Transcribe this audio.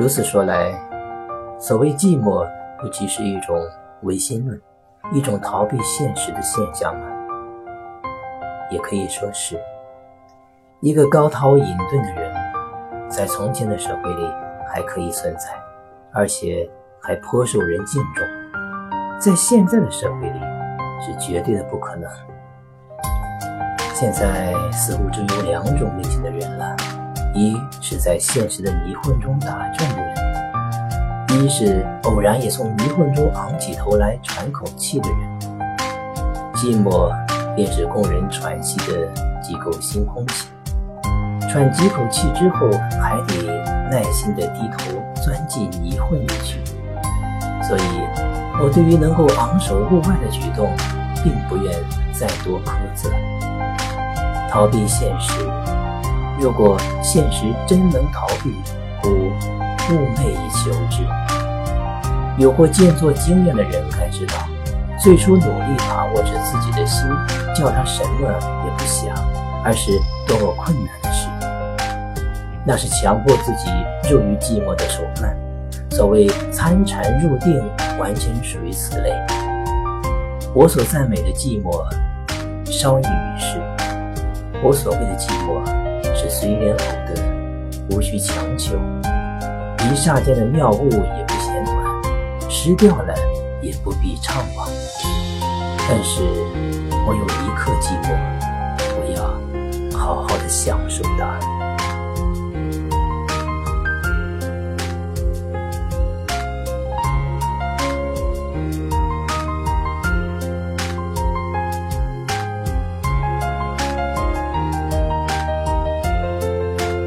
如此说来，所谓寂寞，不即是一种唯心论，一种逃避现实的现象吗？也可以说是，一个高涛隐遁的人，在从前的社会里还可以存在，而且还颇受人敬重，在现在的社会里是绝对的不可能。现在似乎只有两种类型的人了：一是在现实的迷混中打转的人，一是偶然也从迷混中昂起头来喘口气的人。寂寞。便是供人喘息的几口新空气，喘几口气之后，还得耐心地低头钻进泥混里去。所以，我对于能够昂首入外的举动，并不愿再多苛责。逃避现实，如果现实真能逃避，故寤寐以求之。有过见作经验的人该知道。最初努力把握着自己的心，叫他什么也不想，而是多么困难的事。那是强迫自己入于寂寞的手段。所谓参禅入定，完全属于此类。我所赞美的寂寞，稍异于世。我所谓的寂寞，是随缘偶得，无需强求。一霎间的妙悟也不嫌短，失掉了也不必怅惘。但是我有一刻寂寞，我要好好的享受它。